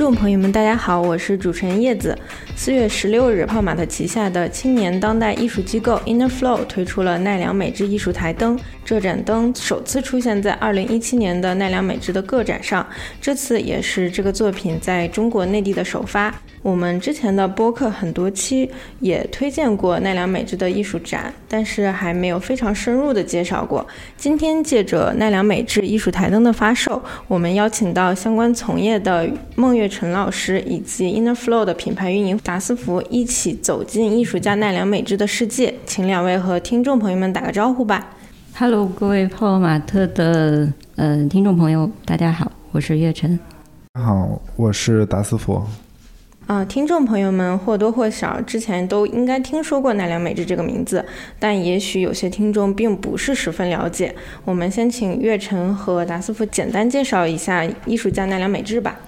众朋友们，大家好，我是主持人叶子。四月十六日，泡玛特旗下的青年当代艺术机构 Inner Flow 推出了奈良美智艺术台灯。这盏灯首次出现在二零一七年的奈良美智的个展上，这次也是这个作品在中国内地的首发。我们之前的播客很多期也推荐过奈良美智的艺术展，但是还没有非常深入的介绍过。今天借着奈良美智艺术台灯的发售，我们邀请到相关从业的孟月辰老师以及 Inner Flow 的品牌运营达斯福一起走进艺术家奈良美智的世界，请两位和听众朋友们打个招呼吧。Hello，各位泡玛特的呃听众朋友，大家好，我是月晨。大家好，我是达斯福。啊，听众朋友们或多或少之前都应该听说过奈良美智这个名字，但也许有些听众并不是十分了解。我们先请月晨和达斯夫简单介绍一下艺术家奈良美智吧。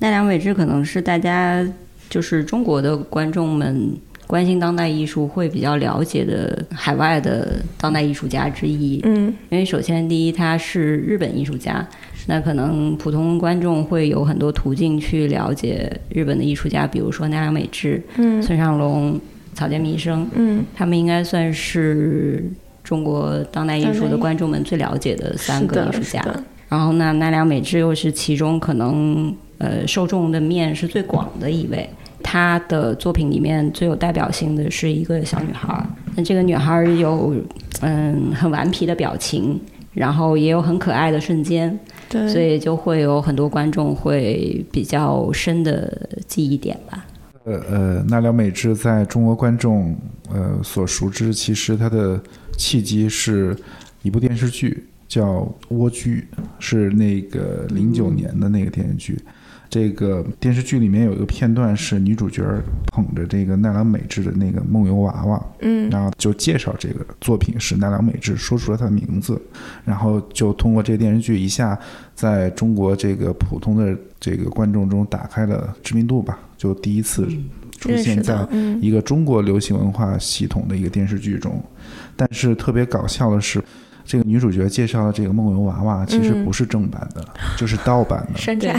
奈良美智可能是大家就是中国的观众们关心当代艺术会比较了解的海外的当代艺术家之一。嗯，因为首先第一他是日本艺术家。那可能普通观众会有很多途径去了解日本的艺术家，比如说奈良美智、村上隆、草间弥生，嗯，他们应该算是中国当代艺术的观众们最了解的三个艺术家。然后呢，奈良美智又是其中可能呃受众的面是最广的一位。她的作品里面最有代表性的是一个小女孩，那这个女孩有嗯很顽皮的表情，然后也有很可爱的瞬间。所以就会有很多观众会比较深的记忆点吧。呃呃，奈良美智在中国观众呃所熟知，其实它的契机是一部电视剧，叫《蜗居》，是那个零九年的那个电视剧。这个电视剧里面有一个片段是女主角捧着这个奈良美智的那个梦游娃娃，嗯，然后就介绍这个作品是奈良美智，说出了她的名字，然后就通过这个电视剧一下在中国这个普通的这个观众中打开了知名度吧，就第一次出现在一个中国流行文化系统的一个电视剧中，但是特别搞笑的是。这个女主角介绍的这个梦游娃娃其实不是正版的，就是盗版的。山寨。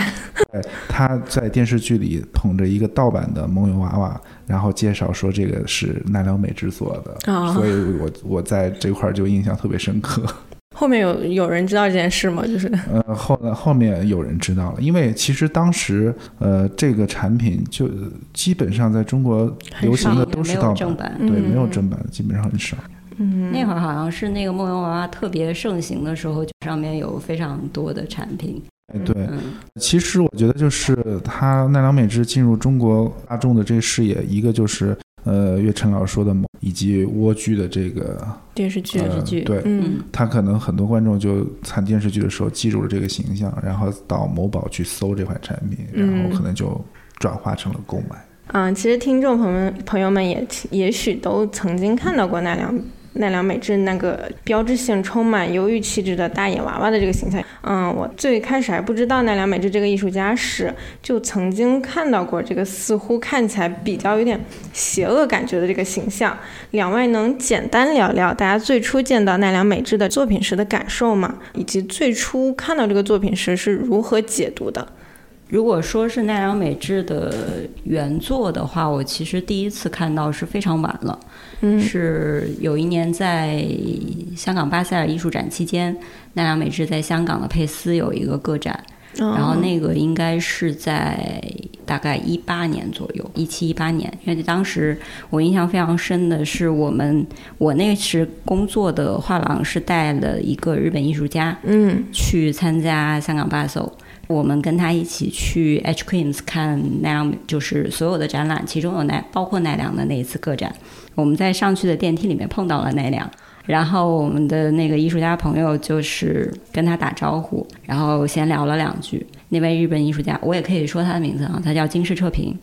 对，她在电视剧里捧着一个盗版的梦游娃娃，然后介绍说这个是奈良美智做的，所以我我在这块儿就印象特别深刻。后面有有人知道这件事吗？就是呃后后面有人知道了，因为其实当时呃这个产品就基本上在中国流行的都是盗版，对，没有正版的基本上很少。嗯，那会儿好像是那个梦游娃娃特别盛行的时候，上面有非常多的产品。哎，对，其实我觉得就是他奈良美智进入中国大众的这个视野，一个就是呃岳晨老师说的，以及蜗居的这个电视剧，电视剧，对，嗯，他可能很多观众就看电视剧的时候记住了这个形象，然后到某宝去搜这款产品，然后可能就转化成了购买。嗯，其实听众朋友们朋友们也也许都曾经看到过奈良。奈良美智那个标志性、充满忧郁气质的大眼娃娃的这个形象，嗯，我最开始还不知道奈良美智这个艺术家时，就曾经看到过这个似乎看起来比较有点邪恶感觉的这个形象。两位能简单聊聊大家最初见到奈良美智的作品时的感受吗？以及最初看到这个作品时是如何解读的？如果说是奈良美智的原作的话，我其实第一次看到是非常晚了。嗯，是有一年在香港巴塞尔艺术展期间，奈良美智在香港的佩斯有一个个展，然后那个应该是在大概一八年左右，一七一八年。因为当时我印象非常深的是，我们我那时工作的画廊是带了一个日本艺术家，嗯，去参加香港巴塞。我们跟他一起去 H Queens 看奈良，就是所有的展览，其中有奈，包括奈良的那一次个展。我们在上去的电梯里面碰到了奈良，然后我们的那个艺术家朋友就是跟他打招呼，然后闲聊了两句。那位日本艺术家，我也可以说他的名字啊，他叫金世彻平。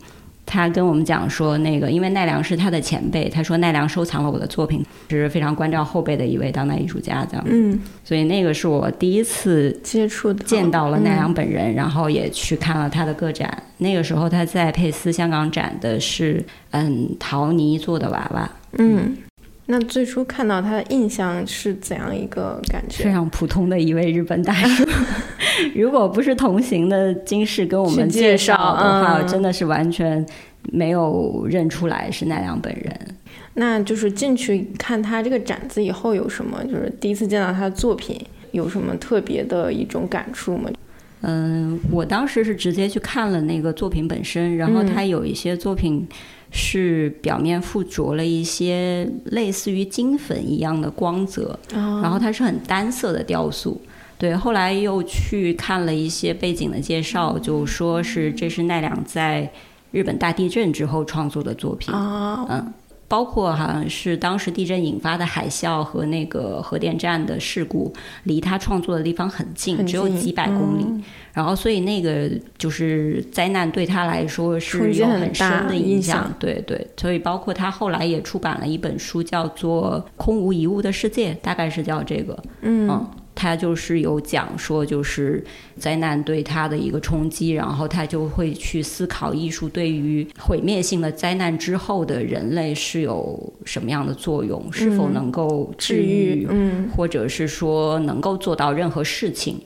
他跟我们讲说，那个因为奈良是他的前辈，他说奈良收藏了我的作品，是非常关照后辈的一位当代艺术家，这样。嗯，所以那个是我第一次接触见到了奈良本人，然后也去看了他的个展。那个时候他在佩斯香港展的是嗯陶泥做的娃娃。嗯，那最初看到他的印象是怎样一个感觉？非常普通的一位日本大叔。如果不是同行的金士跟我们介绍的话，真的是完全没有认出来是奈良本人。那就是进去看他这个展子以后，有什么就是第一次见到他的作品，有什么特别的一种感触吗？嗯，我当时是直接去看了那个作品本身，然后它有一些作品。是表面附着了一些类似于金粉一样的光泽，然后它是很单色的雕塑。对，后来又去看了一些背景的介绍，就说是这是奈良在日本大地震之后创作的作品。嗯。包括好像是当时地震引发的海啸和那个核电站的事故，离他创作的地方很近，只有几百公里。然后，所以那个就是灾难对他来说是有很深的影响。对对，所以包括他后来也出版了一本书，叫做《空无一物的世界》，大概是叫这个。嗯。他就是有讲说，就是灾难对他的一个冲击，然后他就会去思考艺术对于毁灭性的灾难之后的人类是有什么样的作用，是否能够治愈，或者是说能够做到任何事情。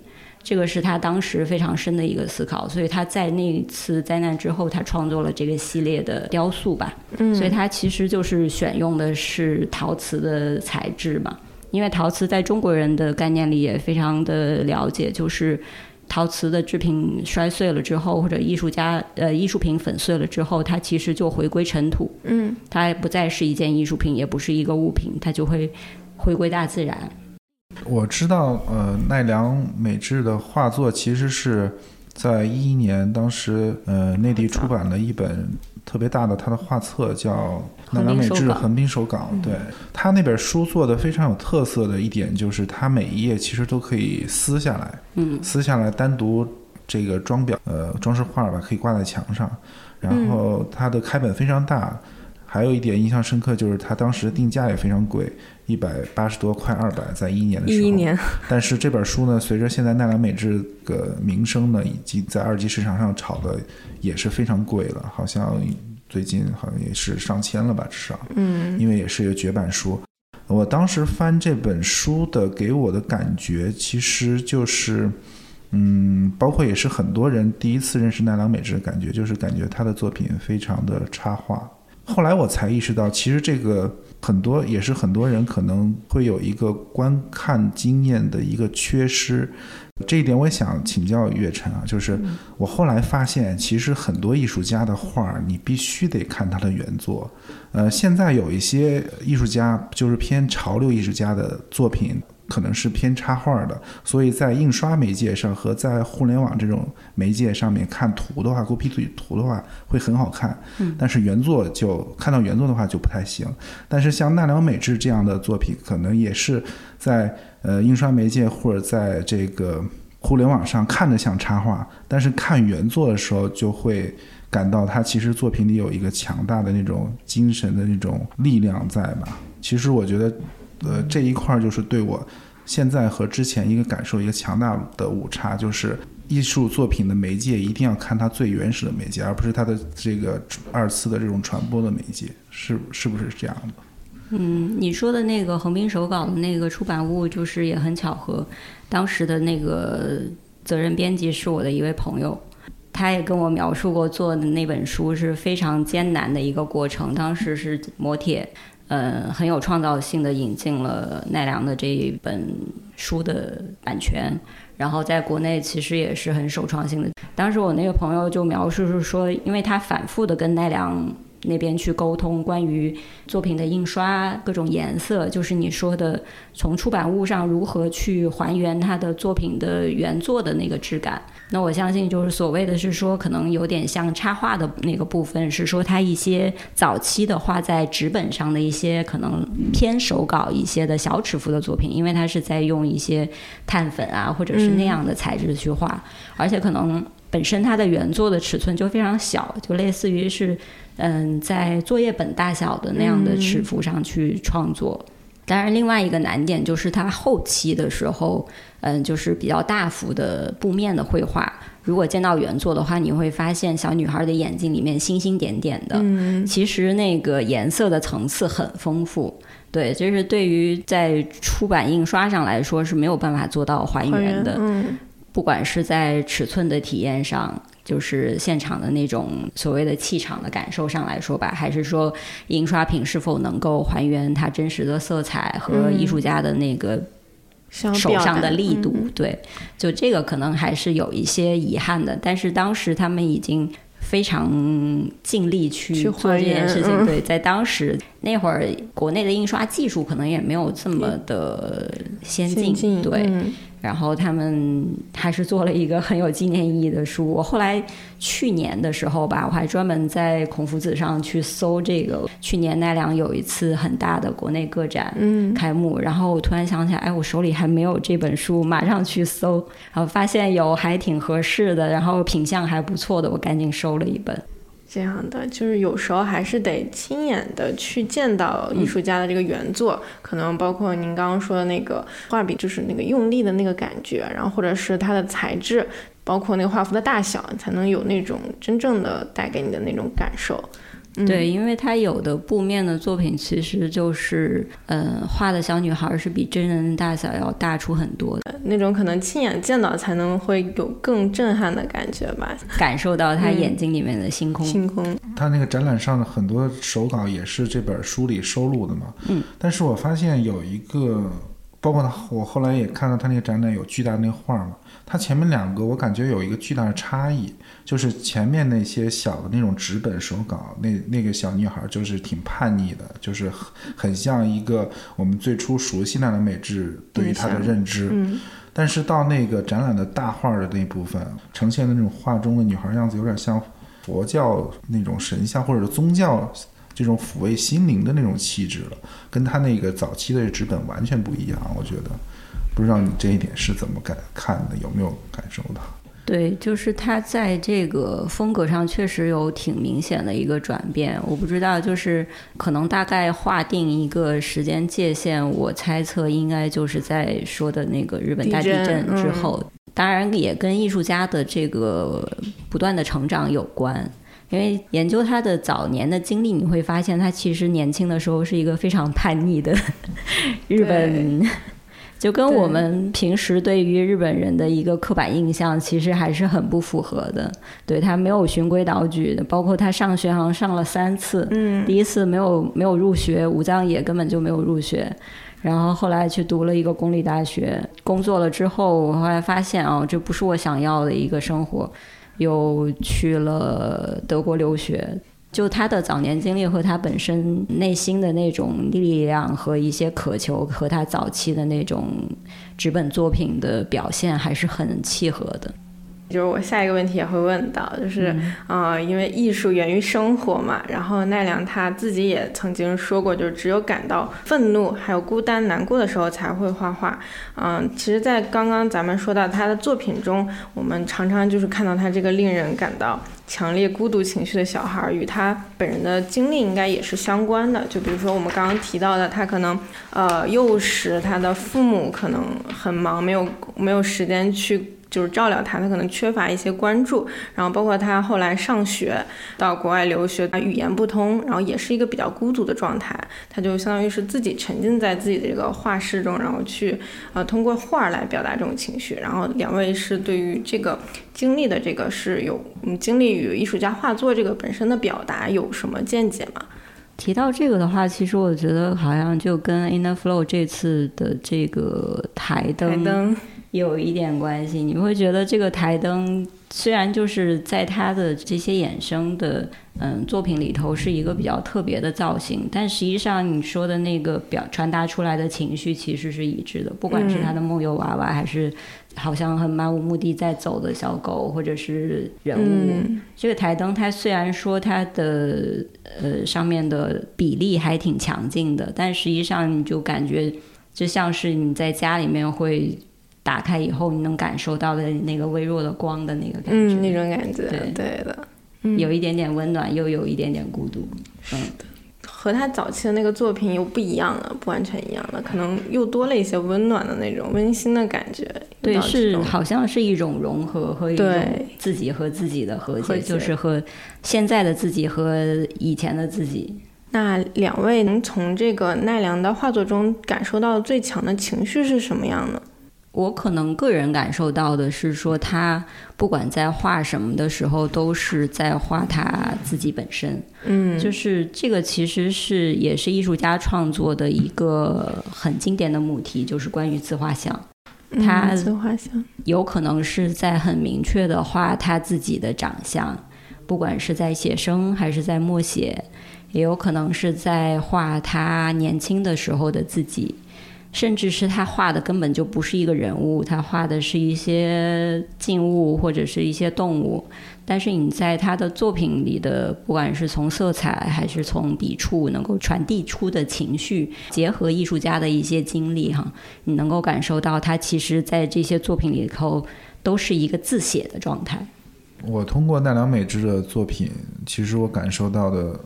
这个是他当时非常深的一个思考，所以他在那次灾难之后，他创作了这个系列的雕塑吧。嗯，所以他其实就是选用的是陶瓷的材质嘛。因为陶瓷在中国人的概念里也非常的了解，就是陶瓷的制品摔碎了之后，或者艺术家呃艺术品粉碎了之后，它其实就回归尘土，嗯，它不再是一件艺术品，也不是一个物品，它就会回归大自然。我知道，呃，奈良美智的画作其实是在一一年，当时呃内地出版了一本。特别大的他的画册叫《奈良美智横滨手稿》，对他那本书做的非常有特色的一点就是，它每一页其实都可以撕下来，嗯，撕下来单独这个装裱呃装饰画吧，可以挂在墙上。然后它的开本非常大，还有一点印象深刻就是它当时定价也非常贵，一百八十多块二百，在一年的时候。一年。但是这本书呢，随着现在奈良美智的名声呢，以及在二级市场上炒的。也是非常贵了，好像最近好像也是上千了吧，至少。嗯，因为也是一个绝版书。我当时翻这本书的，给我的感觉其实就是，嗯，包括也是很多人第一次认识奈良美智的感觉，就是感觉他的作品非常的插画。后来我才意识到，其实这个很多也是很多人可能会有一个观看经验的一个缺失。这一点我也想请教岳晨啊，就是我后来发现，其实很多艺术家的画儿，你必须得看他的原作。呃，现在有一些艺术家就是偏潮流艺术家的作品。可能是偏插画的，所以在印刷媒介上和在互联网这种媒介上面看图的话，copy 图的话会很好看。嗯，但是原作就看到原作的话就不太行。但是像奈良美智这样的作品，可能也是在呃印刷媒介或者在这个互联网上看着像插画，但是看原作的时候就会感到他其实作品里有一个强大的那种精神的那种力量在吧？其实我觉得。呃，这一块儿就是对我现在和之前一个感受一个强大的误差，就是艺术作品的媒介一定要看它最原始的媒介，而不是它的这个二次的这种传播的媒介，是是不是这样的？嗯，你说的那个横滨手稿的那个出版物，就是也很巧合，当时的那个责任编辑是我的一位朋友，他也跟我描述过做的那本书是非常艰难的一个过程，当时是磨铁。呃，很有创造性的引进了奈良的这一本书的版权，然后在国内其实也是很首创性的。当时我那个朋友就描述是说，因为他反复的跟奈良。那边去沟通关于作品的印刷各种颜色，就是你说的从出版物上如何去还原他的作品的原作的那个质感。那我相信就是所谓的是说，可能有点像插画的那个部分，是说他一些早期的画在纸本上的一些可能偏手稿一些的小尺幅的作品，因为他是在用一些碳粉啊或者是那样的材质去画，而且可能本身它的原作的尺寸就非常小，就类似于是。嗯，在作业本大小的那样的尺幅上去创作，当然，另外一个难点就是它后期的时候，嗯，就是比较大幅的布面的绘画，如果见到原作的话，你会发现小女孩的眼睛里面星星点点的，嗯，其实那个颜色的层次很丰富。对，就是对于在出版印刷上来说是没有办法做到还还原的，嗯。不管是在尺寸的体验上，就是现场的那种所谓的气场的感受上来说吧，还是说印刷品是否能够还原它真实的色彩和艺术家的那个手上的力度，嗯对，就这个可能还是有一些遗憾的。但是当时他们已经非常尽力去去做这件事情，嗯对，在当时那会儿，国内的印刷技术可能也没有这么的先进对。嗯然后他们还是做了一个很有纪念意义的书。我后来去年的时候吧，我还专门在孔夫子上去搜这个。去年奈良有一次很大的国内个展，嗯开幕，然后我突然想起来，哎，我手里还没有这本书，马上去搜，然后发现有还挺合适的，然后品相还不错的，我赶紧收了一本。这样的，就是有时候还是得亲眼的去见到艺术家的这个原作，可能包括您刚刚说的那个画笔，就是那个用力的那个感觉，然后或者是它的材质，包括那个画幅的大小，才能有那种真正的带给你的那种感受。嗯、对，因为他有的布面的作品其实就是，呃，画的小女孩是比真人大小要大出很多的，那种可能亲眼见到才能会有更震撼的感觉吧。感受到她嗯眼睛里面的星空。星空，他那个展览上的很多手稿也是这本书里收录的嘛。嗯。但是我发现有一个，包括他，我后来也看到他那个展览有巨大的那个画嘛，它前面两个我感觉有一个巨大的差异，就是前面那些小的那种纸本手稿，那那个小女孩就是挺叛逆的，就是很很像一个我们最初熟悉那的美智对于她的认知。嗯，但是到那个展览的大画的那部分，呈现的那种画中的女孩样子，有点像佛教那种神像或者宗教这种抚慰心灵的那种气质了，跟他那个早期的纸本完全不一样。我觉得，不知道你这一点是怎么感看的，有没有感受到？对，就是他在这个风格上确实有挺明显的一个转变。我不知道，就是可能大概划定一个时间界限，我猜测应该就是在说的那个日本大地地震震之嗯后，当然也跟艺术家的这个不断的成长有关。因为研究他的早年的经历，你会发现他其实年轻的时候是一个非常叛逆的 日本，就跟我们平时对于日本人的一个刻板印象其实还是很不符合的。对他没有循规蹈矩的，包括他上学好像上了三次，嗯，第一次没有没有入学，武藏野根本就没有入学。然后后来去读了一个公立大学，工作了之后，我后来发现哦，这不是我想要的一个生活，又去了德国留学。就他的早年经历和他本身内心的那种力量和一些渴求，和他早期的那种纸本作品的表现还是很契合的。就是我下一个问题也会问到，就是，呃，因为艺术源于生活嘛，然后奈良他自己也曾经说过，就是只有感到愤怒、还有孤单、难过的时候才会画画。嗯、其实，在刚刚咱们说到他的作品中，我们常常就是看到他这个令人感到强烈孤独情绪的小孩儿，与他本人的经历应该也是相关的。就比如说我们刚刚提到的，他可能呃幼时他的父母可能很忙，没有没有时间去。就是照料他，他可能缺乏一些关注，然后包括他后来上学到国外留学，他语言不通，然后也是一个比较孤独的状态，他就相当于是自己沉浸在自己的这个画室中，然后去呃通过画儿来表达这种情绪。然后两位是对于这个经历的这个是有嗯经历与艺术家画作这个本身的表达有什么见解吗？提到这个的话，其实我觉得好像就跟 Inner Flow 这次的这个台灯台灯，有一点关系。你会觉得这个台灯虽然就是在他的这些衍生的嗯作品里头是一个比较特别的造型，但实际上你说的那个表传达出来的情绪其实是一致的，不管是他的梦游娃娃，还是好像很漫无目的在走的小狗，或者是人物。嗯这个台灯，它虽然说它的呃上面的比例还挺强劲的，但实际上你就感觉就像是你在家里面会打开以后，你能感受到的那个微弱的光的那个感觉，嗯，那种感觉，对对的，嗯有一点点温暖，又有一点点孤独。嗯，和他早期的那个作品又不一样了，不完全一样了，可能又多了一些温暖的那种温馨的感觉。对，是好像是一种融合和一种自己和自己的和解，就是和现在的自己和以前的自己。那两位能从这个奈良的画作中感受到最强的情绪是什么样的？我可能个人感受到的是说，他不管在画什么的时候，都是在画他自己本身。嗯，就是这个其实是也是艺术家创作的一个很经典的母题，就是关于自画像。他自画像有可能是在很明确的画他自己的长相，不管是在写生还是在默写，也有可能是在画他年轻的时候的自己。甚至是他画的根本就不是一个人物，他画的是一些静物或者是一些动物。但是你在他的作品里的，不管是从色彩还是从笔触，能够传递出的情绪，结合艺术家的一些经历，哈，你能够感受到他其实在这些作品里头都是一个自写的状态。我通过奈良美智的作品，其实我感受到的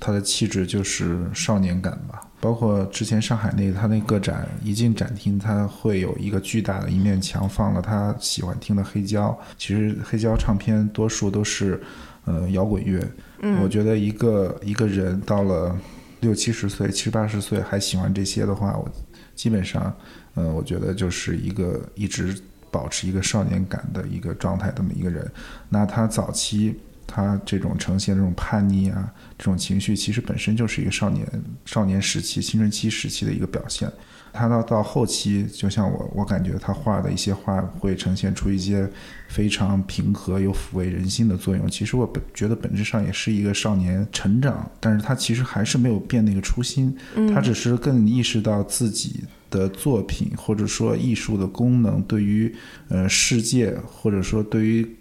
他的气质就是少年感吧。包括之前上海那他那个展，一进展厅，他会有一个巨大的一面墙，放了他喜欢听的黑胶。其实黑胶唱片多数都是，呃，摇滚乐。嗯，我觉得一个一个人到了六七十岁、七八十岁还喜欢这些的话，我基本上，呃，我觉得就是一个一直保持一个少年感的一个状态这么一个人。那他早期。他这种呈现这种叛逆啊，这种情绪，其实本身就是一个少年少年时期、青春期时期的一个表现。他到到后期，就像我，我感觉他画的一些画会呈现出一些非常平和又抚慰人心的作用。其实我本觉得本质上也是一个少年成长，但是他其实还是没有变那个初心，他只是更意识到自己的作品或者说艺术的功能对于呃世界或者说对于。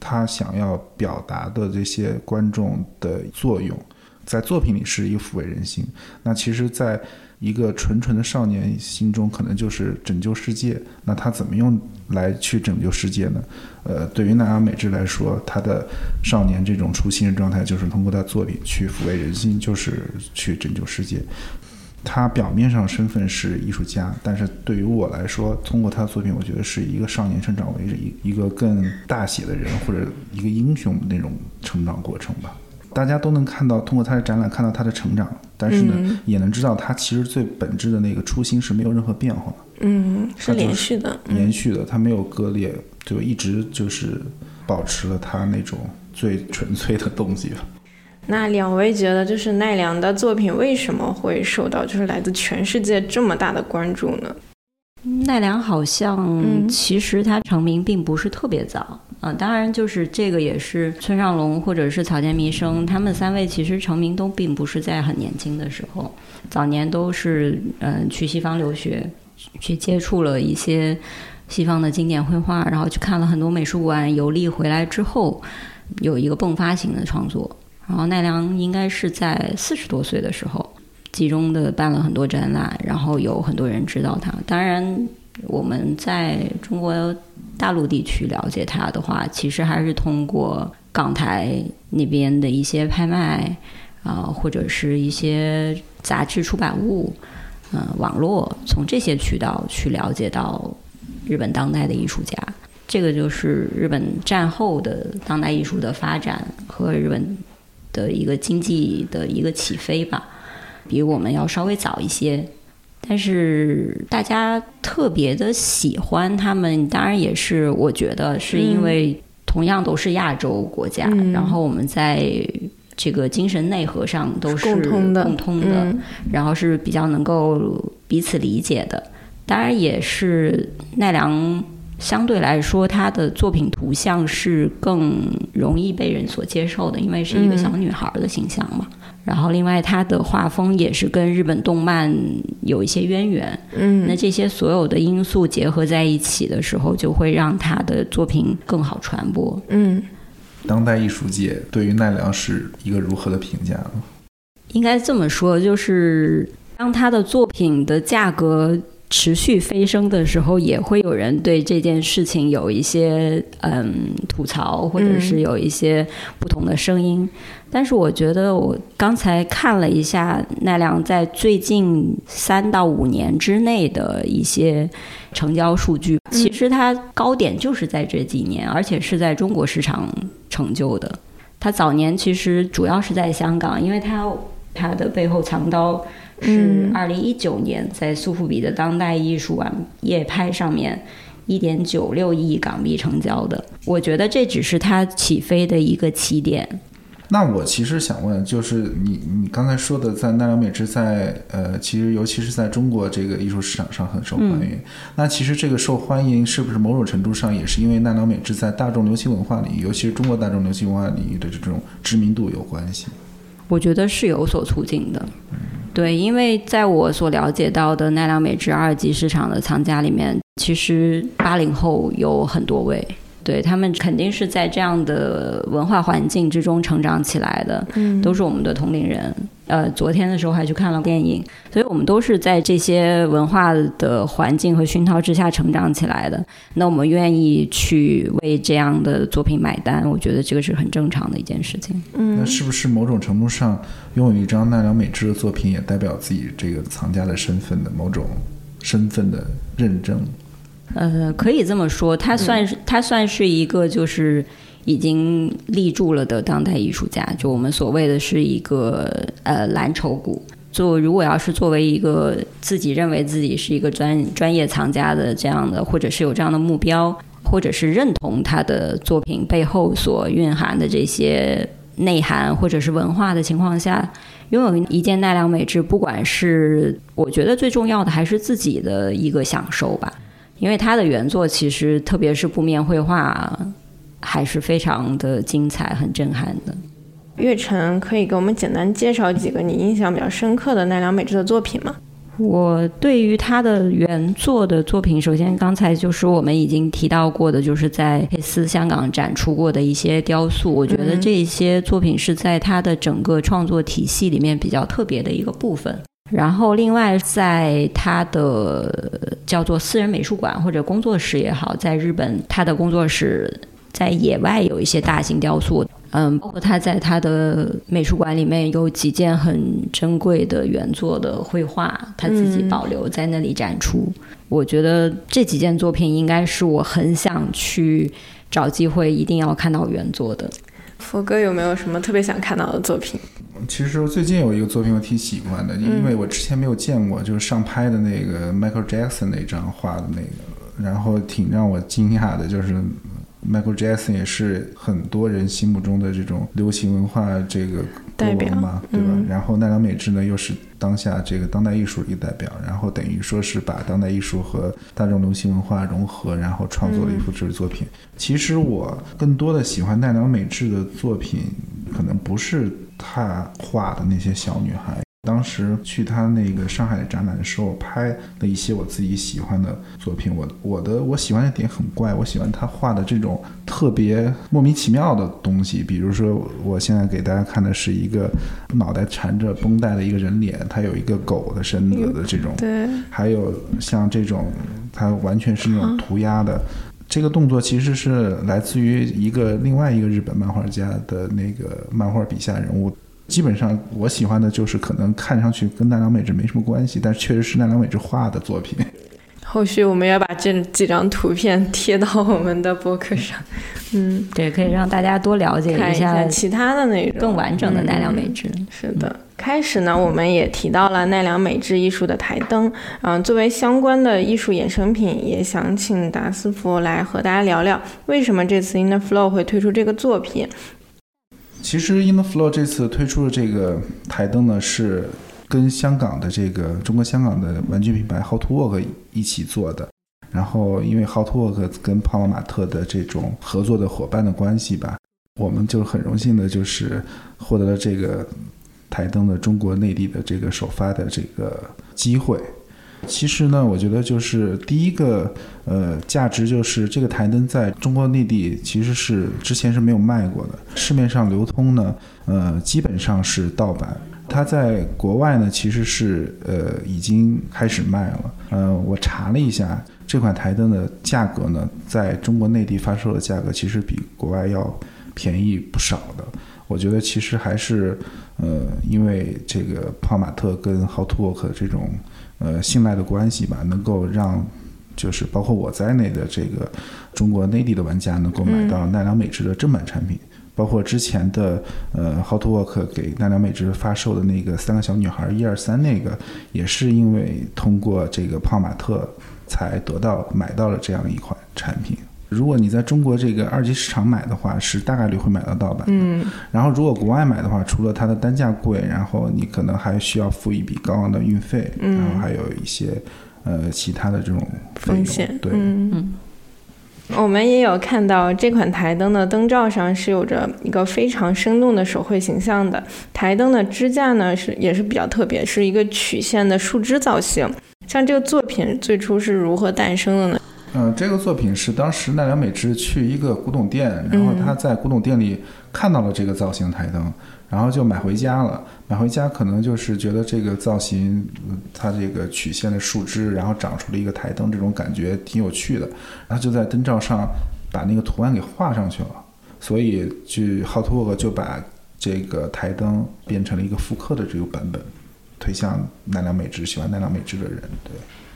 他想要表达的这些观众的作用，在作品里是一个抚慰人心。那其实，在一个纯纯的少年心中，可能就是拯救世界。那他怎么用来去拯救世界呢？呃，对于奈良美智来说，他的少年这种初心的状态，就是通过他作品去抚慰人心，就是去拯救世界。他表面上身份是艺术家，但是对于我来说，通过他的作品，我觉得是一个少年成长为一一个更大写的人或者一个英雄那种成长过程吧。大家都能看到，通过他的展览看到他的成长，但是呢，也能知道他其实最本质的那个初心是没有任何变化的。嗯，是连续的，连续的，他没有割裂，就一直就是保持了他那种最纯粹的东西。那两位觉得，就是奈良的作品为什么会受到就是来自全世界这么大的关注呢？奈良好像其实他成名并不是特别早啊，当然就是这个也是村上龙或者是草间弥生他们三位其实成名都并不是在很年轻的时候，早年都是嗯去西方留学，去接触了一些西方的经典绘画，然后去看了很多美术馆游历回来之后，有一个迸发型的创作。然后奈良应该是在四十多岁的时候，集中的办了很多展览，然后有很多人知道他。当然，我们在中国大陆地区了解他的话，其实还是通过港台那边的一些拍卖啊，或者是一些杂志出版物，嗯，网络从这些渠道去了解到日本当代的艺术家。这个就是日本战后的当代艺术的发展和日本。的一个经济的一个起飞吧，比我们要稍微早一些，但是大家特别的喜欢他们，当然也是我觉得是因为同样都是亚洲国家，然后我们在这个精神内核上都是共通的，共通的，然后是比较能够彼此理解的，当然也是奈良。相对来说，她的作品图像是更容易被人所接受的，因为是一个小女孩的形象嘛。然后，另外她的画风也是跟日本动漫有一些渊源。嗯，那这些所有的因素结合在一起的时候，就会让她的作品更好传播。嗯，当代艺术界对于奈良是一个如何的评价呢？应该这么说，就是当她的作品的价格。持续飞升的时候，也会有人对这件事情有一些嗯吐槽，或者是有一些不同的声音。但是我觉得，我刚才看了一下奈良在最近三到五年之内的一些成交数据，其实它高点就是在这几年，而且是在中国市场成就的。它早年其实主要是在香港，因为它它的背后藏刀。是二零一九年在苏富比的当代艺术晚夜拍上面，一点九六亿港币成交的。我觉得这只是它起飞的一个起点。那我其实想问，就是你你刚才说的，在奈良美智在呃，其实尤其是在中国这个艺术市场上很受欢迎。那其实这个受欢迎是不是某种程度上也是因为奈良美智在大众流行文化领域，尤其是中国大众流行文化领域的这种知名度有关系？我觉得是有所促进的。对，因为在我所了解到的奈良美智二级市场的藏家里面，其实八零后有很多位，对他们肯定是在这样的文化环境之中成长起来的，嗯，都是我们的同龄人。呃，昨天的时候还去看了电影，所以我们都是在这些文化的环境和熏陶之下成长起来的。那我们愿意去为这样的作品买单，我觉得这个是很正常的一件事情。嗯，那是不是某种程度上拥有一张奈良美智的作品，也代表自己这个藏家的身份的某种身份的认证？呃，可以这么说，它算是它算是一个就是。已经立住了的当代艺术家，就我们所谓的是一个呃蓝筹股。做如果要是作为一个自己认为自己是一个专专业藏家的这样的，或者是有这样的目标，或者是认同他的作品背后所蕴含的这些内涵或者是文化的情况下，拥有一件奈良美智，不管是我觉得最重要的还是自己的一个享受吧，因为他的原作其实特别是布面绘画。还是非常的精彩，很震撼的。月晨可以给我们简单介绍几个你印象比较深刻的奈良美智的作品吗？我对于他的原作的作品，首先刚才就是我们已经提到过的，就是在佩斯香港展出过的一些雕塑。我觉得这些作品是在他的整个创作体系里面比较特别的一个部分。然后另外在他的叫做私人美术馆或者工作室也好，在日本他的工作室。在野外有一些大型雕塑，嗯，包括他在他的美术馆里面有几件很珍贵的原作的绘画，他自己保留在那里展出。我觉得这几件作品应该是我很想去找机会一定要看到原作的。佛哥有没有什么特别想看到的作品？其实最近有一个作品我挺喜欢的，因为我之前没有见过，就是上拍的那个 Michael Jackson 那张画的那个，然后挺让我惊讶的，就是。Michael Jackson 也是很多人心目中的这种流行文化这个代表嘛，对吧？然后奈良美智呢，又是当下这个当代艺术一个代表，然后等于说是把当代艺术和大众流行文化融合，然后创作了一幅这个作品。其实我更多的喜欢奈良美智的作品，可能不是他画的那些小女孩。当时去他那个上海展览的时候，拍了一些我自己喜欢的作品。我我的我喜欢的点很怪，我喜欢他画的这种特别莫名其妙的东西。比如说，我现在给大家看的是一个脑袋缠着绷带的一个人脸，他有一个狗的身子的这种。对。还有像这种，它完全是那种涂鸦的，这个动作其实是来自于一个另外一个日本漫画家的那个漫画笔下人物。基本上我喜欢的就是可能看上去跟奈良美智没什么关系，但确实是奈良美智画的作品。后续我们要把这几张图片贴到我们的博客上，嗯，对，可以让大家多了解一下其他的那种更完整的奈良美智。是的，开始呢，我们也提到了奈良美智艺术的台灯，嗯，作为相关的艺术衍生品，也想请达斯福来和大家聊聊，为什么这次 In the Flow 会推出这个作品。其实 In the Flow 这次推出的这个台灯呢，是跟香港的这个中国香港的玩具品牌 Hot Work 一起做的。然后因为 Hot Work 跟泡泡玛特的这种合作的伙伴的关系吧，我们就很荣幸的就是获得了这个台灯的中国内地的这个首发的这个机会。其实呢，我觉得就是第一个，呃，价值就是这个台灯在中国内地其实是之前是没有卖过的，市面上流通呢，呃，基本上是盗版。它在国外呢，其实是呃已经开始卖了。呃，我查了一下，这款台灯的价格呢，在中国内地发售的价格其实比国外要便宜不少的。我觉得其实还是呃，因为这个泡玛特跟 Hotwork 这种呃信赖的关系吧，能够让就是包括我在内的这个中国内地的玩家能够买到奈良美智的正版产品。包括之前的呃，Hotwork 给奈良美智发售的那个三个小女孩一二三那个，也是因为通过这个泡玛特才得到买到了这样一款产品。如果你在中国这个二级市场买的话，是大概率会买到盗版。嗯。然后如果国外买的话，除了它的单价贵，然后你可能还需要付一笔高昂的运费，然后还有一些呃其他的这种风险。对。嗯。我们也有看到这款台灯的灯罩上是有着一个非常生动的手绘形象的。台灯的支架呢是也是比较特别，是一个曲线的树枝造型。像这个作品最初是如何诞生的呢？嗯，这个作品是当时奈良美智去一个古董店，然后他在古董店里看到了这个造型台灯。然后就买回家了，买回家可能就是觉得这个造型，它这个曲线的树枝，然后长出了一个台灯，这种感觉挺有趣的。然后就在灯罩上把那个图案给画上去了，所以就 Hotwork 就把这个台灯变成了一个复刻的这个版本，推向奈良美智喜欢奈良美智的人。对，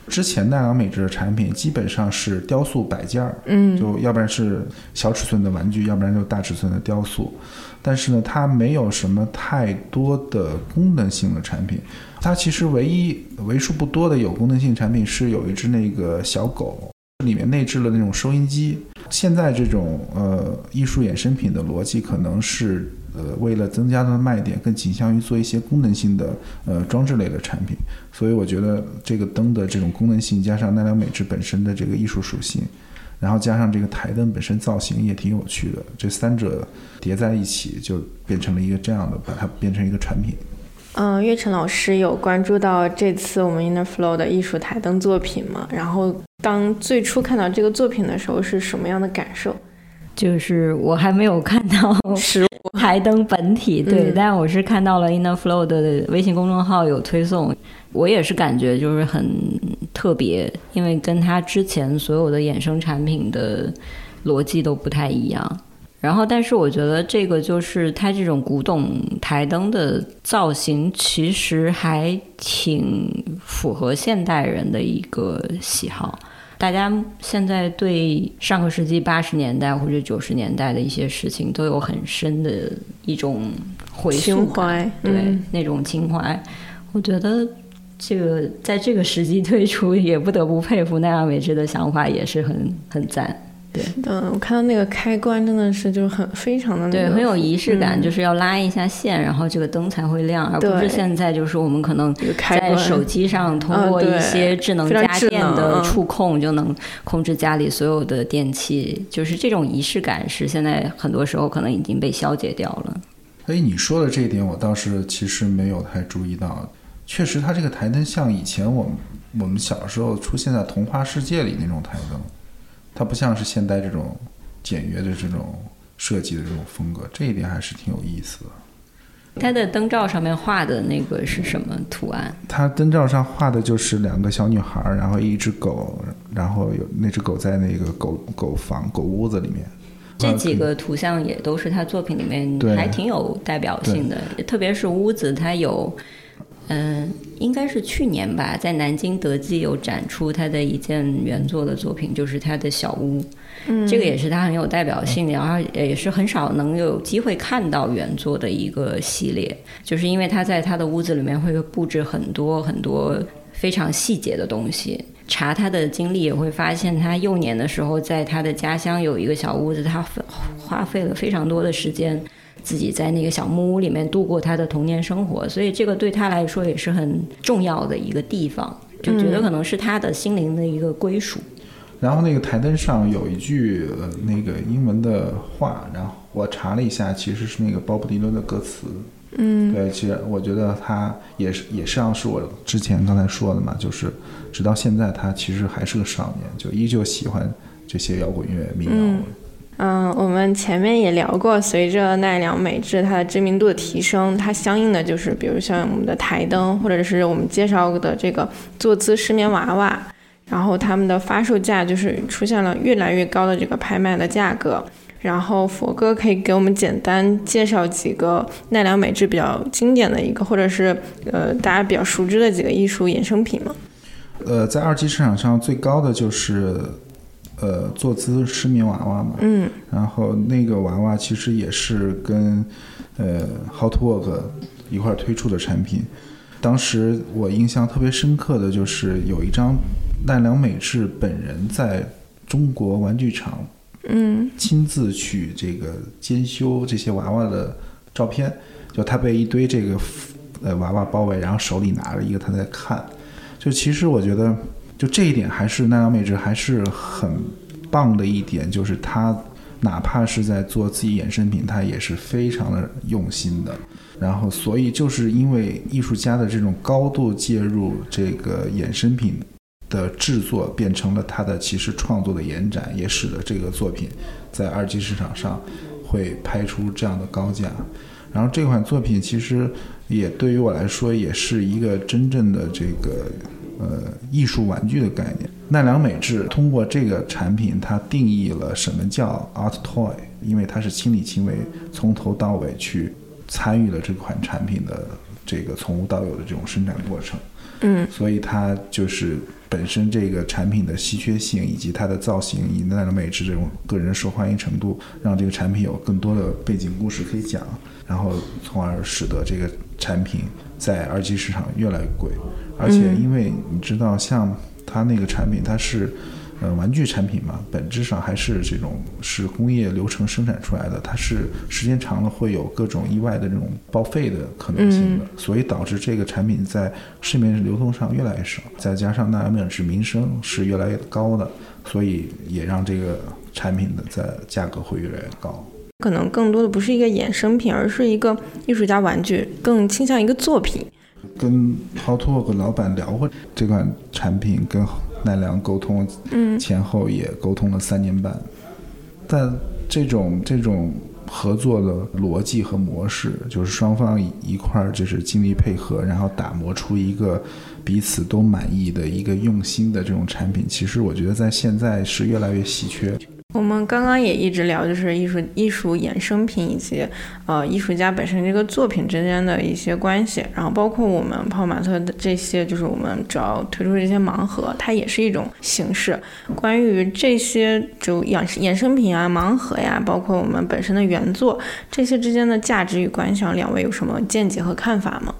之前奈良美智的产品基本上是雕塑摆件儿，嗯，就要不然是小尺寸的玩具，要不然就大尺寸的雕塑。但是呢，它没有什么太多的功能性的产品。它其实唯一为数不多的有功能性产品是有一只那个小狗，里面内置了那种收音机。现在这种呃艺术衍生品的逻辑，可能是呃为了增加它的卖点，更倾向于做一些功能性的呃装置类的产品。所以我觉得这个灯的这种功能性，加上奈良美智本身的这个艺术属性。然后加上这个台灯本身造型也挺有趣的，这三者叠在一起就变成了一个这样的，把它变成一个产品。嗯，岳晨老师有关注到这次我们 Inner Flow 的艺术台灯作品吗？然后当最初看到这个作品的时候是什么样的感受？就是我还没有看到实 物台灯本体，对，但我是看到了 Inner Flow 的微信公众号有推送，我也是感觉就是很。特别，因为跟他之前所有的衍生产品的逻辑都不太一样。然后，但是我觉得这个就是它这种古董台灯的造型，其实还挺符合现代人的一个喜好。大家现在对上个世纪八十年代或者九十年代的一些事情都有很深的一种回情怀，对那种情怀，我觉得。这个在这个时机推出，也不得不佩服奈良美智的想法，也是很很赞。对，嗯，我看到那个开关真的是就是很非常的对，很有仪式感，就是要拉一下线，然后这个灯才会亮，而不是现在就是我们可能在手机上通过一些智能家电的触控就能控制家里所有的电器，就是这种仪式感是现在很多时候可能已经被消解掉了。哎，你说的这一点，我倒是其实没有太注意到。确实，它这个台灯像以前我们我们小时候出现在童话世界里那种台灯，它不像是现代这种简约的这种设计的这种风格，这一点还是挺有意思的。它的灯罩上面画的那个是什么图案？它灯罩上画的就是两个小女孩，然后一只狗，然后有那只狗在那个狗狗房狗屋子里面。这几个图像也都是他作品里面还挺有代表性的，特别是屋子，它有。嗯，应该是去年吧，在南京德基有展出他的一件原作的作品，就是他的小屋。嗯，这个也是他很有代表性的，然后也是很少能有机会看到原作的一个系列，就是因为他在他的屋子里面会布置很多很多非常细节的东西。查他的经历也会发现，他幼年的时候在他的家乡有一个小屋子，他花费了非常多的时间。自己在那个小木屋里面度过他的童年生活，所以这个对他来说也是很重要的一个地方，就觉得可能是他的心灵的一个归属。然后那个台灯上有一句呃那个英文的话，然后我查了一下，其实是那个鲍勃迪伦的歌词。嗯，对，其实我觉得他也是也像是我之前刚才说的嘛，就是直到现在他其实还是个少年，就依旧喜欢这些摇滚乐、民谣。嗯，嗯我们前面也聊过，随着奈良美智它的知名度的提升，它相应的就是比如像我们的台灯，或者是我们介绍的这个坐姿失眠娃娃，然后他们的发售价就是出现了越来越高的这个拍卖的价格。然后佛哥可以给我们简单介绍几个奈良美智比较经典的一个，或者是呃大家比较熟知的几个艺术衍生品吗？呃，在二级市场上最高的就是呃坐姿失眠娃娃嘛，嗯，然后那个娃娃其实也是跟呃 Hotwork 一块儿推出的产品。当时我印象特别深刻的就是有一张奈良美智本人在中国玩具厂。嗯，亲自去这个监修这些娃娃的照片，就他被一堆这个呃娃娃包围，然后手里拿着一个他在看，就其实我觉得就这一点还是奈良美智还是很棒的一点，就是他哪怕是在做自己衍生品，他也是非常的用心的。然后所以就是因为艺术家的这种高度介入这个衍生品。的制作变成了他的其实创作的延展，也使得这个作品在二级市场上会拍出这样的高价。然后这款作品其实也对于我来说也是一个真正的这个呃艺术玩具的概念。奈良美智通过这个产品，它定义了什么叫 art toy，因为它是亲力亲为，从头到尾去参与了这款产品的这个从无到有的这种生产过程。嗯，所以它就是。本身这个产品的稀缺性以及它的造型以奈良美智这种个人受欢迎程度，让这个产品有更多的背景故事可以讲，然后从而使得这个产品在二级市场越来越贵。而且因为你知道，像它那个产品，它是。呃，玩具产品嘛，本质上还是这种是工业流程生产出来的，它是时间长了会有各种意外的这种报废的可能性的，所以导致这个产品在市面上流通上越来越少。再加上奈良美是名声是越来越高的，所以也让这个产品的在价格会越来越高。可能更多的不是一个衍生品，而是一个艺术家玩具，更倾向一个作品。跟 Hotwork 老板聊过这款产品，跟。奈良沟通，嗯前后也沟通了三年半，但这种这种合作的逻辑和模式，就是双方一块儿就是尽力配合，然后打磨出一个彼此都满意的一个用心的这种产品，其实我觉得在现在是越来越稀缺。我们刚刚也一直聊，就是艺术艺术衍生品以及呃艺术家本身这个作品之间的一些关系，然后包括我们泡马特的这些，就是我们主要推出这些盲盒，它也是一种形式。关于这些就衍衍生品啊、盲盒呀，包括我们本身的原作这些之间的价值与观想，两位有什么见解和看法吗？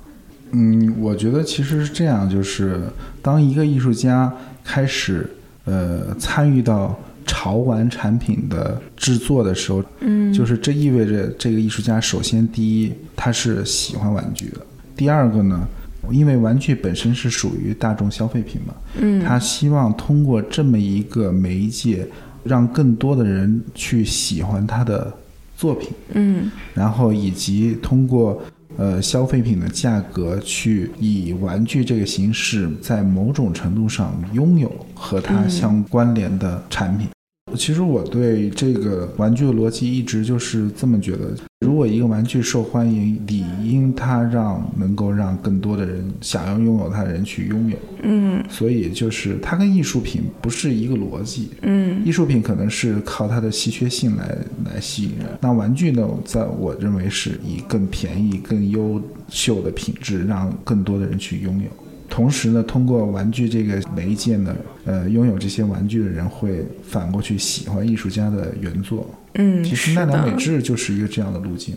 嗯，我觉得其实是这样，就是当一个艺术家开始呃参与到。潮玩产品的制作的时候，嗯，就是这意味着这个艺术家首先第一他是喜欢玩具的，第二个呢，因为玩具本身是属于大众消费品嘛，嗯，他希望通过这么一个媒介，让更多的人去喜欢他的作品，嗯，然后以及通过呃消费品的价格去以玩具这个形式，在某种程度上拥有和它相关联的产品。其实我对这个玩具的逻辑一直就是这么觉得：如果一个玩具受欢迎，理应它让能够让更多的人想要拥有它的人去拥有。嗯，所以就是它跟艺术品不是一个逻辑。嗯，艺术品可能是靠它的稀缺性来来吸引人，那玩具呢，在我认为是以更便宜、更优秀的品质让更多的人去拥有。同时呢，通过玩具这个媒介呢，呃，拥有这些玩具的人会反过去喜欢艺术家的原作。嗯，其实奈良美智就是一个这样的路径。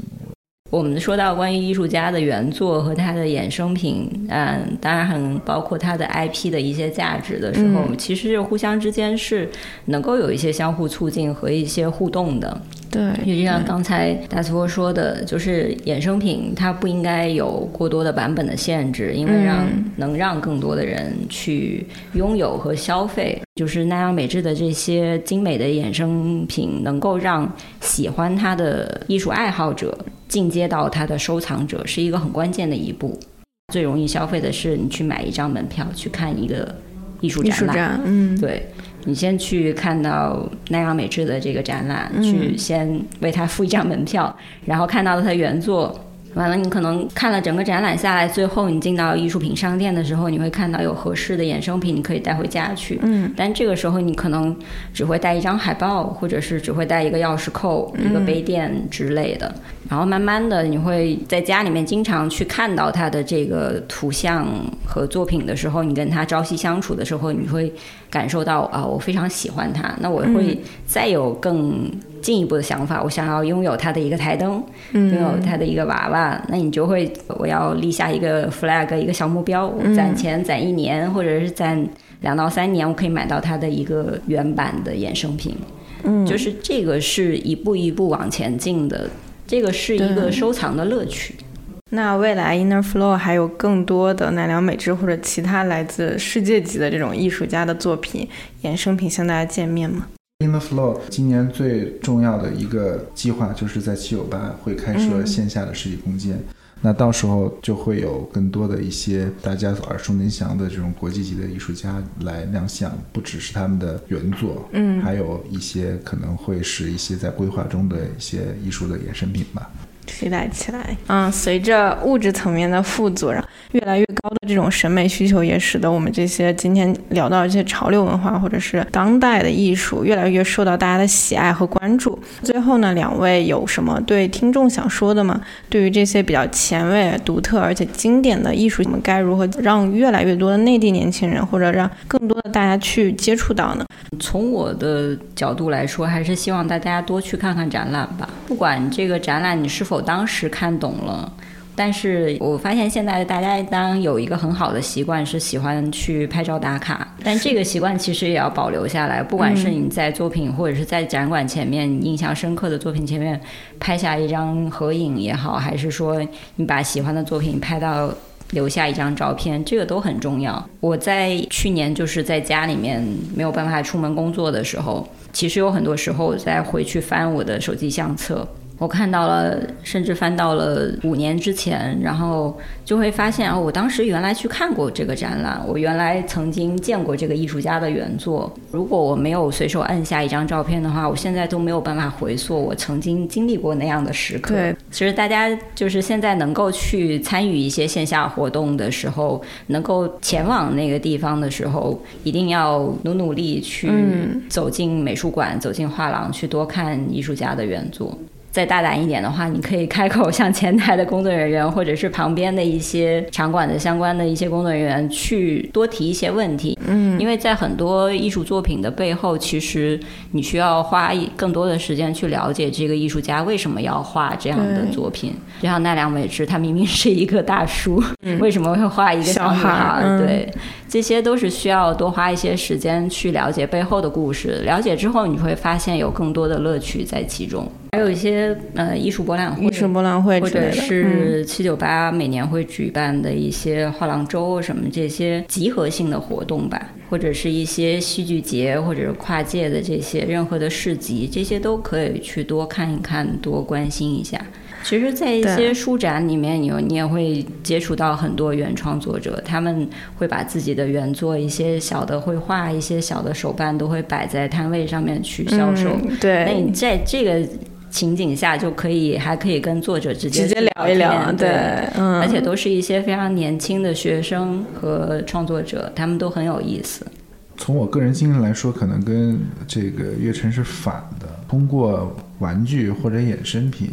我们说到关于艺术家的原作和他的衍生品，嗯，当然很包括他的 IP 的一些价值的时候，其实互相之间是能够有一些相互促进和一些互动的。对，就像刚才大斯波说的，就是衍生品它不应该有过多的版本的限制，因为让能让更多的人去拥有和消费。就是奈良美智的这些精美的衍生品，能够让喜欢它的艺术爱好者进阶到它的收藏者，是一个很关键的一步。最容易消费的是你去买一张门票去看一个艺术展览，嗯，对。你先去看到奈良美智的这个展览，去先为他付一张门票，然后看到了他原作。完了，你可能看了整个展览下来，最后你进到艺术品商店的时候，你会看到有合适的衍生品，你可以带回家去。嗯，但这个时候你可能只会带一张海报，或者是只会带一个钥匙扣、一个杯垫之类的。然后慢慢的，你会在家里面经常去看到他的这个图像和作品的时候，你跟他朝夕相处的时候，你会感受到啊，我非常喜欢它。那我会再有更进一步的想法，我想要拥有它的一个台灯，拥有它的一个娃娃。那你就会，我要立下一个 flag，一个小目标，攒钱攒一年，或者是攒两到三年，我可以买到它的一个原版的衍生品。嗯，就是这个是一步一步往前进的。这个是一个收藏的乐趣。那未来 Inner Flow 还有更多的奈良美智或者其他来自世界级的这种艺术家的作品衍生品向大家见面吗？Inner Flow 今年最重要的一个计划就是在七九八会开设线下的实体空间。那到时候就会有更多的一些大家耳熟能详的这种国际级的艺术家来亮相，不只是他们的原作，嗯，还有一些可能会是一些在规划中的一些艺术的衍生品吧。期待起来，嗯，随着物质层面的富足，然后越来越高的这种审美需求，也使得我们这些今天聊到一些潮流文化或者是当代的艺术，越来越受到大家的喜爱和关注。最后呢，两位有什么对听众想说的吗？对于这些比较前卫、独特而且经典的艺术，我们该如何让越来越多的内地年轻人，或者让更多的大家去接触到呢？从我的角度来说，还是希望大家多去看看展览吧，不管这个展览你是否。我当时看懂了，但是我发现现在大家当然有一个很好的习惯是喜欢去拍照打卡，但这个习惯其实也要保留下来。不管是你在作品或者是在展馆前面印象深刻的作品前面拍下一张合影也好，还是说你把喜欢的作品拍到留下一张照片，这个都很重要。我在去年就是在家里面没有办法出门工作的时候，其实有很多时候在回去翻我的手机相册。我看到了，甚至翻到了五年之前，然后就会发现啊，我当时原来去看过这个展览，我原来曾经见过这个艺术家的原作。如果我没有随手按下一张照片的话，我现在都没有办法回溯我曾经经历过那样的时刻。对，其实大家就是现在能够去参与一些线下活动的时候，能够前往那个地方的时候，一定要努努力去走进美术馆、走进画廊，去多看艺术家的原作。再大胆一点的话，你可以开口向前台的工作人员，或者是旁边的一些场馆的相关的一些工作人员去多提一些问题。嗯，因为在很多艺术作品的背后，其实你需要花更多的时间去了解这个艺术家为什么要画这样的作品。就像奈良美智，他明明是一个大叔，为什么会画一个小女孩？对，这些都是需要多花一些时间去了解背后的故事。了解之后，你会发现有更多的乐趣在其中。还有一些呃艺术博览会，艺术博览会，或者是七九八每年会举办的一些画廊周什么这些集合性的活动吧，或者是一些戏剧节，或者是跨界的这些任何的市集，这些都可以去多看一看，多关心一下。其实，在一些书展里面，你你也会接触到很多原创作者，他们会把自己的原作、一些小的绘画、一些小的手办，都会摆在摊位上面去销售。对，那你在这个情景下，就可以还可以跟作者直接直接聊一聊。对，嗯，而且都是一些非常年轻的学生和创作者，他们都很有意思。从我个人经历来说，可能跟这个月晨是反的，通过玩具或者衍生品。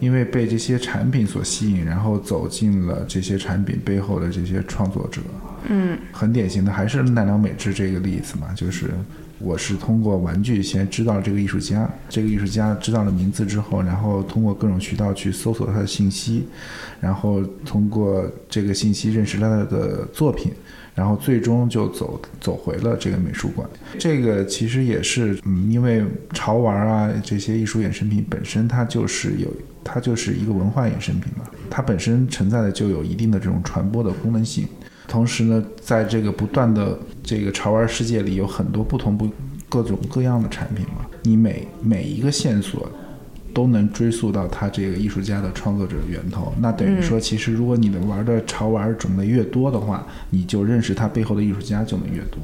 因为被这些产品所吸引，然后走进了这些产品背后的这些创作者。嗯，很典型的还是奈良美智这个例子嘛，就是我是通过玩具先知道这个艺术家，这个艺术家知道了名字之后，然后通过各种渠道去搜索他的信息，然后通过这个信息认识了他的作品。然后最终就走走回了这个美术馆，这个其实也是，嗯，因为潮玩啊这些艺术衍生品本身它就是有，它就是一个文化衍生品嘛，它本身存在的就有一定的这种传播的功能性。同时呢，在这个不断的这个潮玩世界里，有很多不同不各种各样的产品嘛，你每每一个线索。都能追溯到他这个艺术家的创作者源头，那等于说，其实如果你能玩的潮玩种类越多的话，你就认识他背后的艺术家就能越多。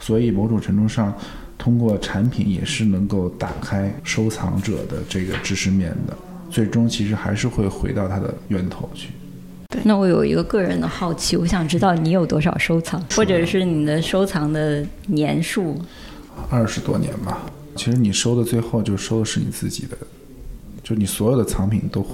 所以某种程度上，通过产品也是能够打开收藏者的这个知识面的。最终其实还是会回到它的源头去。那我有一个个人的好奇，我想知道你有多少收藏，或者是你的收藏的年数？二十多年吧。其实你收的最后就收的是你自己的，就你所有的藏品都，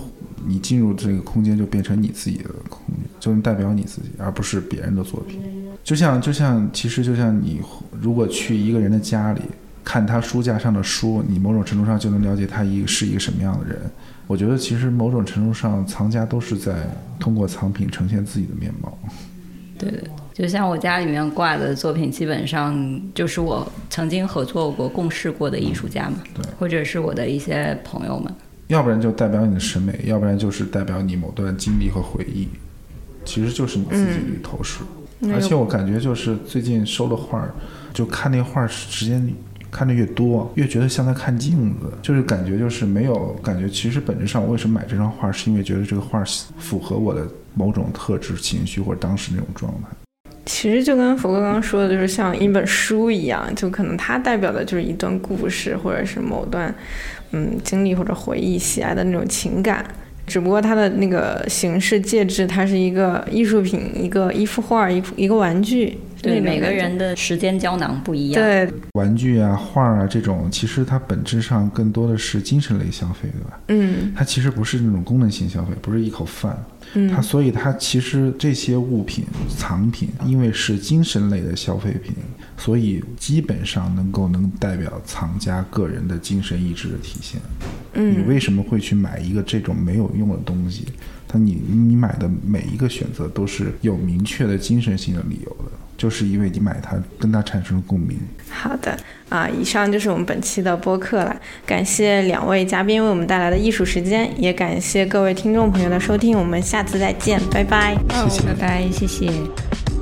你进入这个空间就变成你自己的空间，就能代表你自己，而不是别人的作品。就像就像其实就像你如果去一个人的家里看他书架上的书，你某种程度上就能了解他一个是一个什么样的人。我觉得其实某种程度上，藏家都是在通过藏品呈现自己的面貌。对对，就像我家里面挂的作品，基本上就是我曾经合作过、共事过的艺术家嘛，对，或者是我的一些朋友们。要不然就代表你的审美，要不然就是代表你某段经历和回忆，其实就是你自己的投射。而且我感觉就是最近收了画儿，就看那画儿时间。看的越多，越觉得像在看镜子，就是感觉就是没有感觉。其实本质上，我为什么买这张画，是因为觉得这个画符合我的某种特质、情绪或者当时那种状态。其实就跟福哥刚刚说的，就是像一本书一样，就可能它代表的就是一段故事，或者是某段嗯经历或者回忆、喜爱的那种情感。只不过它的那个形式介质，它是一个艺术品，一个一幅画，一一个玩具。对每个人的时间胶囊不一样。对，玩具啊、画啊这种，其实它本质上更多的是精神类消费，对吧？嗯。它其实不是那种功能性消费，不是一口饭。嗯。它所以它其实这些物品、藏品，因为是精神类的消费品，所以基本上能够能代表藏家个人的精神意志的体现。嗯。你为什么会去买一个这种没有用的东西？它你你买的每一个选择都是有明确的精神性的理由的。就是因为你买它，跟它产生了共鸣。好的啊，以上就是我们本期的播客了。感谢两位嘉宾为我们带来的艺术时间，也感谢各位听众朋友的收听。我们下次再见，拜拜。谢谢，拜拜，谢谢。